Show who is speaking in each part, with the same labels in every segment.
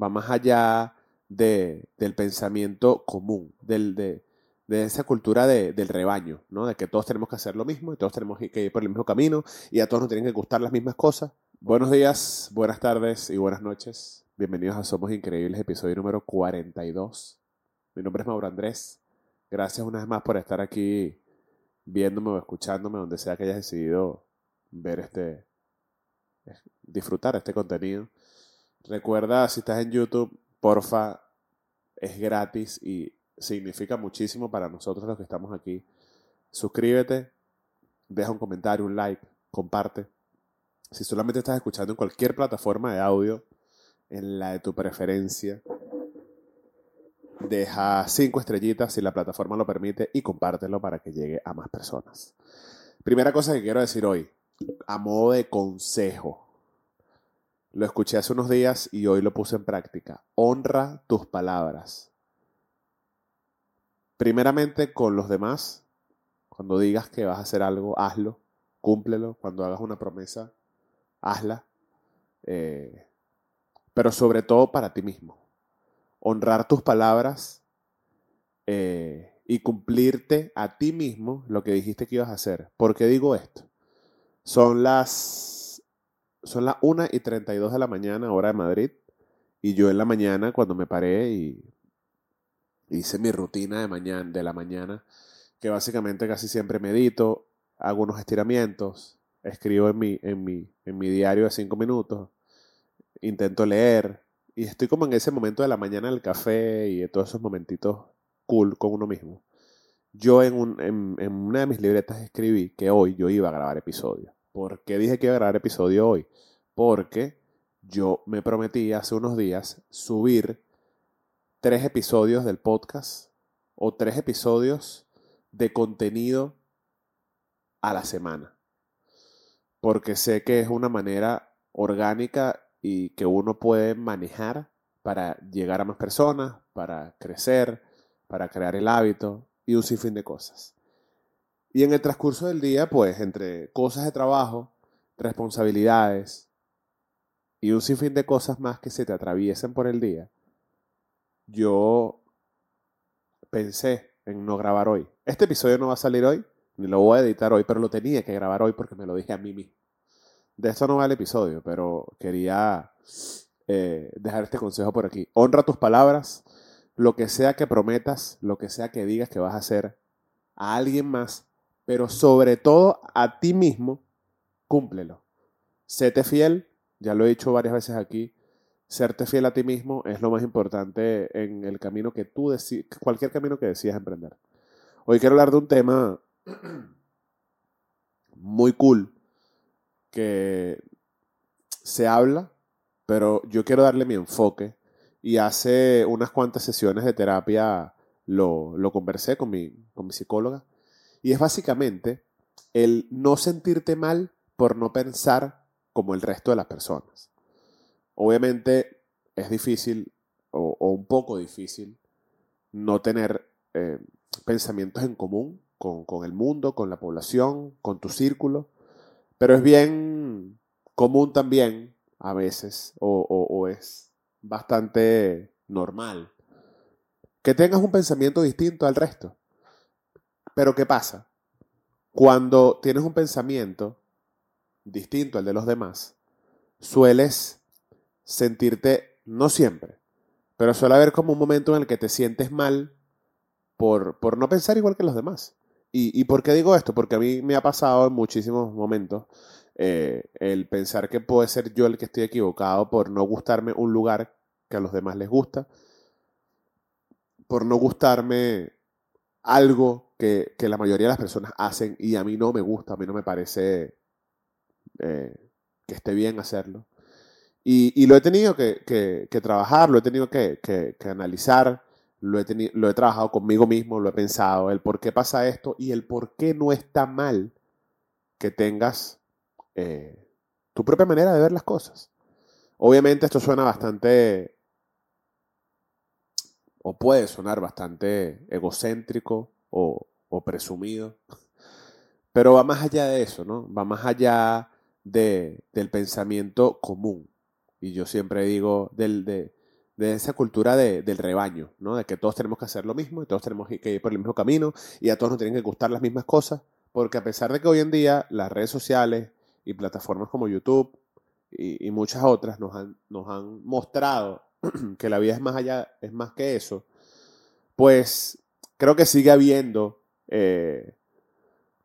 Speaker 1: va más allá de, del pensamiento común, de, esa cultura de, del rebaño, ¿no? De que todos tenemos que hacer lo mismo y todos tenemos que ir por el mismo camino y a todos nos tienen que gustar las mismas cosas. Buenos días, buenas tardes y buenas noches. Bienvenidos a Somos Increíbles, episodio número 42. Mi nombre es Mauro Andrés. Gracias una vez más por estar aquí viéndome o escuchándome, donde sea que hayas decidido ver este, disfrutar este contenido. Recuerda, si estás en YouTube, porfa, es gratis y significa muchísimo para nosotros los que estamos aquí. Suscríbete, deja un comentario, un like, comparte. Si solamente estás escuchando en cualquier plataforma de audio, en la de tu preferencia, deja cinco estrellitas si la plataforma lo permite y compártelo para que llegue a más personas. Primera cosa que quiero decir hoy, a modo de consejo. Lo escuché hace unos días y hoy lo puse en práctica. Honra tus palabras primeramente con los demás, cuando digas que vas a hacer algo, hazlo, cúmplelo, cuando hagas una promesa, hazla, eh, pero sobre todo para ti mismo. Honrar tus palabras eh, y cumplirte a ti mismo lo que dijiste que ibas a hacer. ¿Por qué digo esto? Son las, son las 1 y 32 de la mañana, hora de Madrid, y yo en la mañana cuando me paré y hice mi rutina de, mañana, de la mañana, que básicamente casi siempre medito, hago unos estiramientos, escribo en mi, en mi, en mi diario de cinco minutos, intento leer, y estoy como en ese momento de la mañana del café y de todos esos momentitos cool con uno mismo. Yo en, un, en, en una de mis libretas escribí que hoy yo iba a grabar episodio. ¿Por qué dije que iba a grabar episodio hoy? Porque yo me prometí hace unos días subir tres episodios del podcast o tres episodios de contenido a la semana. Porque sé que es una manera orgánica y que uno puede manejar para llegar a más personas, para crecer, para crear el hábito y un sinfín de cosas. Y en el transcurso del día, pues entre cosas de trabajo, responsabilidades y un sinfín de cosas más que se te atraviesen por el día, yo pensé en no grabar hoy. Este episodio no va a salir hoy, ni lo voy a editar hoy, pero lo tenía que grabar hoy porque me lo dije a mí mismo. De esto no va el episodio, pero quería eh, dejar este consejo por aquí. Honra tus palabras, lo que sea que prometas, lo que sea que digas que vas a hacer a alguien más, pero sobre todo a ti mismo, cúmplelo. Séte fiel, ya lo he dicho varias veces aquí, serte fiel a ti mismo es lo más importante en el camino que tú decides, cualquier camino que decidas emprender. Hoy quiero hablar de un tema muy cool que se habla, pero yo quiero darle mi enfoque y hace unas cuantas sesiones de terapia lo, lo conversé con mi, con mi psicóloga y es básicamente el no sentirte mal por no pensar como el resto de las personas. Obviamente es difícil o, un poco difícil no tener eh, pensamientos en común con, el mundo, con la población, con tu círculo, pero es bien común también a veces o, o es bastante normal que tengas un pensamiento distinto al resto. Pero ¿qué pasa? Cuando tienes un pensamiento distinto al de los demás, sueles sentirte, no siempre, pero suele haber como un momento en el que te sientes mal por, por no pensar igual que los demás. ¿Y, ¿Y, por qué digo esto? Porque a mí me ha pasado en muchísimos momentos eh, el pensar que puede ser yo el que estoy equivocado por no gustarme un lugar que a los demás les gusta, por no gustarme algo que, la mayoría de las personas hacen y a mí no me gusta, a mí no me parece eh, que esté bien hacerlo. Y, lo he tenido que, trabajar, lo he tenido que, analizar, lo he, lo he trabajado conmigo mismo, lo he pensado, el por qué pasa esto y el por qué no está mal que tengas eh, tu propia manera de ver las cosas. Obviamente esto suena bastante, o puede sonar bastante egocéntrico o, o presumido, pero va más allá de eso, ¿no? Va más allá de, del pensamiento común. Y yo siempre digo de, esa cultura de- del rebaño, ¿no? De que todos tenemos que hacer lo mismo y todos tenemos que ir por el mismo camino y a todos nos tienen que gustar las mismas cosas, porque a pesar de que hoy en día las redes sociales y plataformas como YouTube y, y muchas otras nos han, nos han mostrado que la vida es más allá, es más que eso, pues creo que sigue habiendo eh,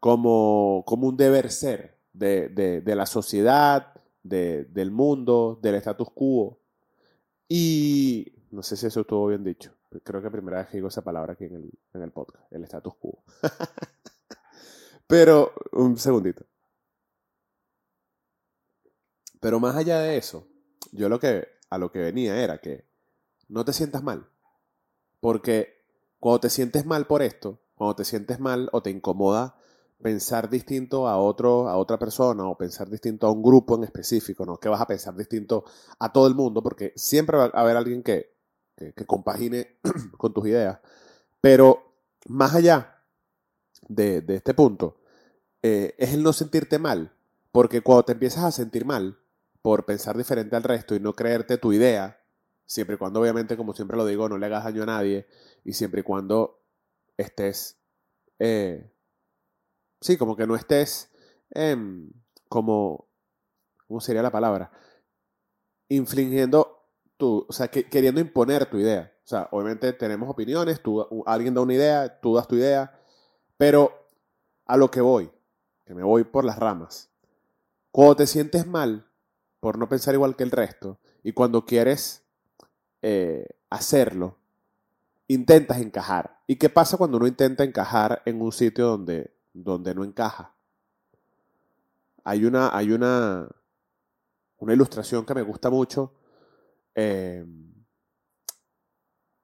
Speaker 1: como, como un deber ser de, de- de la sociedad, de- del mundo, del status quo. Y no sé si eso estuvo bien dicho. Creo que primera vez que digo esa palabra aquí en el, en el podcast, el status quo. Pero, un segundito. Pero más allá de eso, yo lo que, a lo que venía era que no te sientas mal. Porque cuando te sientes mal por esto, cuando te sientes mal o te incomoda pensar distinto a otro, a otra persona o pensar distinto a un grupo en específico, no que vas a pensar distinto a todo el mundo, porque siempre va a haber alguien que, que, que compagine con tus ideas. Pero más allá de, de este punto, eh, es el no sentirte mal, porque cuando te empiezas a sentir mal por pensar diferente al resto y no creerte tu idea, siempre y cuando obviamente, como siempre lo digo, no le hagas daño a nadie y siempre y cuando estés, eh, sí, como que no estés em, como, ¿cómo sería la palabra? Infligiendo tu, o sea, que- queriendo imponer tu idea. O sea, obviamente tenemos opiniones, tú, alguien da una idea, tú das tu idea, pero a lo que voy, que me voy por las ramas. Cuando te sientes mal por no pensar igual que el resto y cuando quieres eh, hacerlo, intentas encajar. ¿Y qué pasa cuando uno intenta encajar en un sitio donde, donde no encaja? Hay una, hay una, una ilustración que me gusta mucho, eh,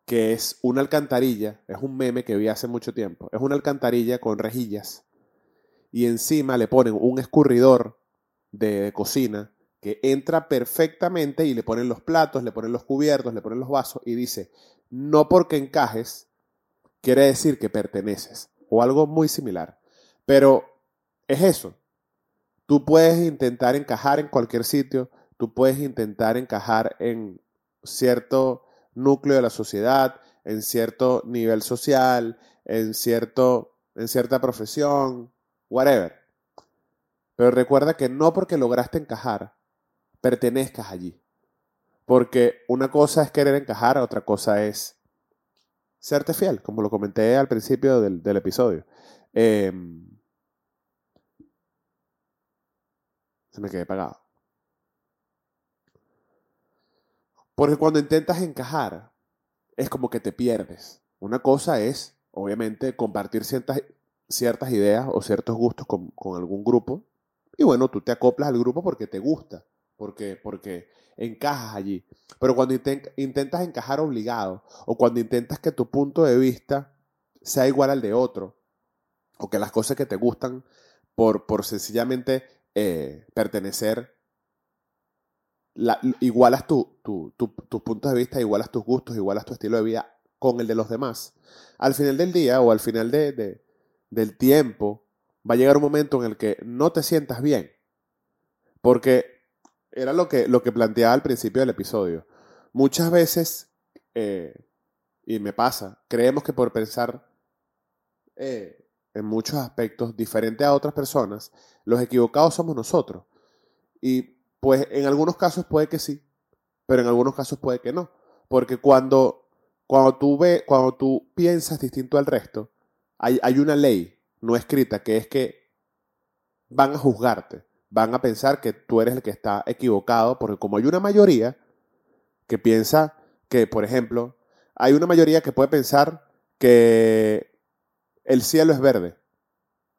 Speaker 1: que es una alcantarilla, es un meme que vi hace mucho tiempo, es una alcantarilla con rejillas y encima le ponen un escurridor de cocina que entra perfectamente y le ponen los platos, le ponen los cubiertos, le ponen los vasos y dice, no porque encajes quiere decir que perteneces o algo muy similar. Pero es eso. Tú puedes intentar encajar en cualquier sitio, tú puedes intentar encajar en cierto núcleo de la sociedad, en cierto nivel social, en, cierto, en cierta profesión, whatever. Pero recuerda que no porque lograste encajar, pertenezcas allí. Porque una cosa es querer encajar, otra cosa es serte fiel, como lo comenté al principio del, episodio. Eh, se me quedé pagado. Porque cuando intentas encajar, es como que te pierdes. Una cosa es, obviamente, compartir ciertas, ciertas ideas o ciertos gustos con, con algún grupo. Y bueno, tú te acoplas al grupo porque te gusta, porque, porque encajas allí. Pero cuando inten- intentas encajar obligado, o cuando intentas que tu punto de vista sea igual al de otro, o que las cosas que te gustan por, por sencillamente eh, pertenecer, la- igualas tu- tu- tus puntos de vista, igualas tus gustos, igualas tu estilo de vida con el de los demás. Al final del día o al final de- de- del tiempo, va a llegar un momento en el que no te sientas bien. Porque era lo que, lo que planteaba al principio del episodio. Muchas veces, eh, y me pasa, creemos que por pensar eh, en muchos aspectos diferente a otras personas, los equivocados somos nosotros. Y pues en algunos casos puede que sí, pero en algunos casos puede que no. Porque cuando, cuando, tú, ve, cuando tú piensas distinto al resto, hay, hay una ley no escrita que es que van a juzgarte, van a pensar que tú eres el que está equivocado, porque como hay una mayoría que piensa que, por ejemplo, hay una mayoría que puede pensar que el cielo es verde,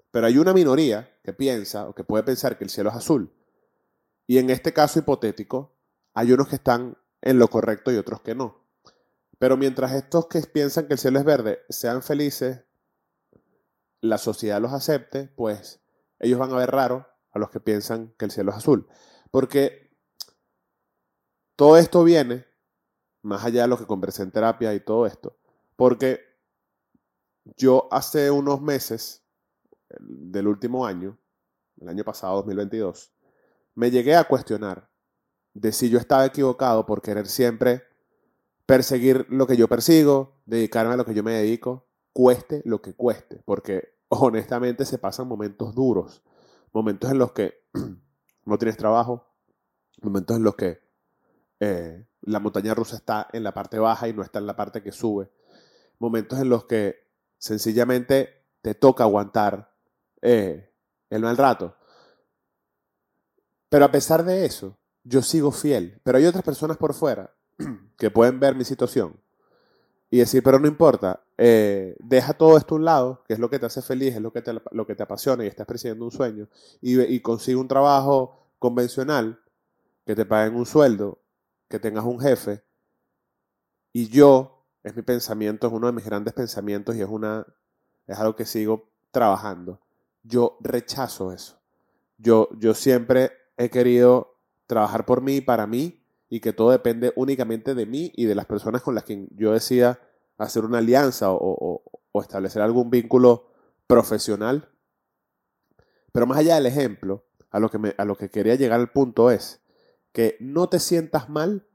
Speaker 1: pero hay una minoría que piensa o que puede pensar que el cielo es azul. Y en este caso hipotético, hay unos que están en lo correcto y otros que no. Pero mientras estos que piensan que el cielo es verde sean felices, la sociedad los acepte, pues ellos van a ver raro a los que piensan que el cielo es azul. Porque todo esto viene, más allá de lo que conversé en terapia y todo esto, porque yo hace unos meses del último año, el año pasado, 2022, me llegué a cuestionar de si yo estaba equivocado por querer siempre perseguir lo que yo persigo, dedicarme a lo que yo me dedico, cueste lo que cueste, porque honestamente se pasan momentos duros, momentos en los que no tienes trabajo, momentos en los que eh, la montaña rusa está en la parte baja y no está en la parte que sube, momentos en los que sencillamente te toca aguantar eh, el mal rato. Pero a pesar de eso, yo sigo fiel. Pero hay otras personas por fuera que pueden ver mi situación y decir, pero no importa, eh, deja todo esto a un lado, que es lo que te hace feliz, es lo que te, lo que te apasiona y estás persiguiendo un sueño, y, consigue un trabajo convencional, que te paguen un sueldo, que tengas un jefe, y yo, es mi pensamiento, es uno de mis grandes pensamientos y es, una, es algo que sigo trabajando. Yo rechazo eso. Yo, yo siempre he querido trabajar por mí y para mí y que todo depende únicamente de mí y de las personas con las que yo decida hacer una alianza o, establecer algún vínculo profesional. Pero más allá del ejemplo, a lo, que a lo que quería llegar al punto es que no te sientas mal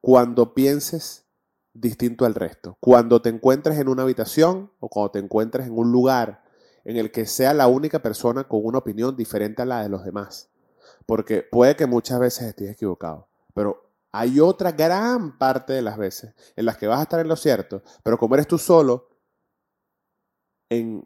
Speaker 1: cuando pienses distinto al resto. Cuando te encuentres en una habitación o cuando te encuentres en un lugar en el que sea la única persona con una opinión diferente a la de los demás. Porque puede que muchas veces estés equivocado. Pero hay otra gran parte de las veces en las que vas a estar en lo cierto, pero como eres tú solo, en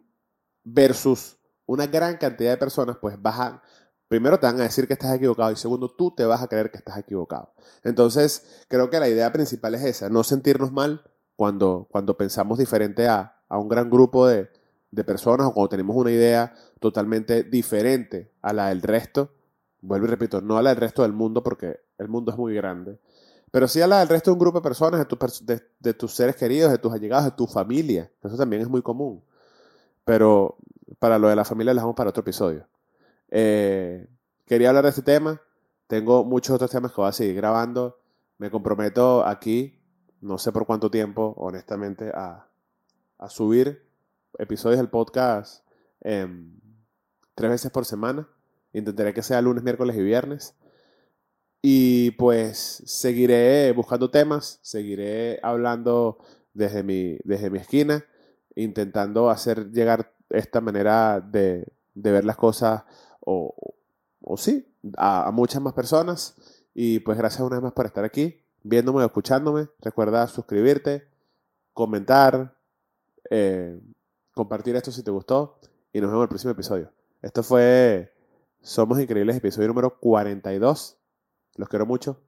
Speaker 1: versus una gran cantidad de personas, pues vas a, primero te van a decir que estás equivocado y segundo tú te vas a creer que estás equivocado. Entonces, creo que la idea principal es esa, no sentirnos mal cuando, cuando pensamos diferente a, a un gran grupo de, de personas o cuando tenemos una idea totalmente diferente a la del resto vuelvo y repito, no a la del resto del mundo porque el mundo es muy grande, pero sí a la del resto de un grupo de personas, de, tus seres queridos, de tus allegados, de tu familia. Eso también es muy común. Pero para lo de la familia lo dejamos para otro episodio. Eh, quería hablar de este tema. Tengo muchos otros temas que voy a seguir grabando. Me comprometo aquí, no sé por cuánto tiempo, honestamente, a, subir episodios del podcast tres veces por semana. Intentaré que sea lunes, miércoles y viernes. Y pues seguiré buscando temas, seguiré hablando desde mi, desde mi esquina, intentando hacer llegar esta manera de, ver las cosas, o, o sí, a, muchas más personas. Y pues gracias una vez más por estar aquí, viéndome escuchándome. Recuerda suscribirte, comentar, eh, compartir esto si te gustó. Y nos vemos en el próximo episodio. Esto fue somos Increíbles, episodio número 42. Los quiero mucho.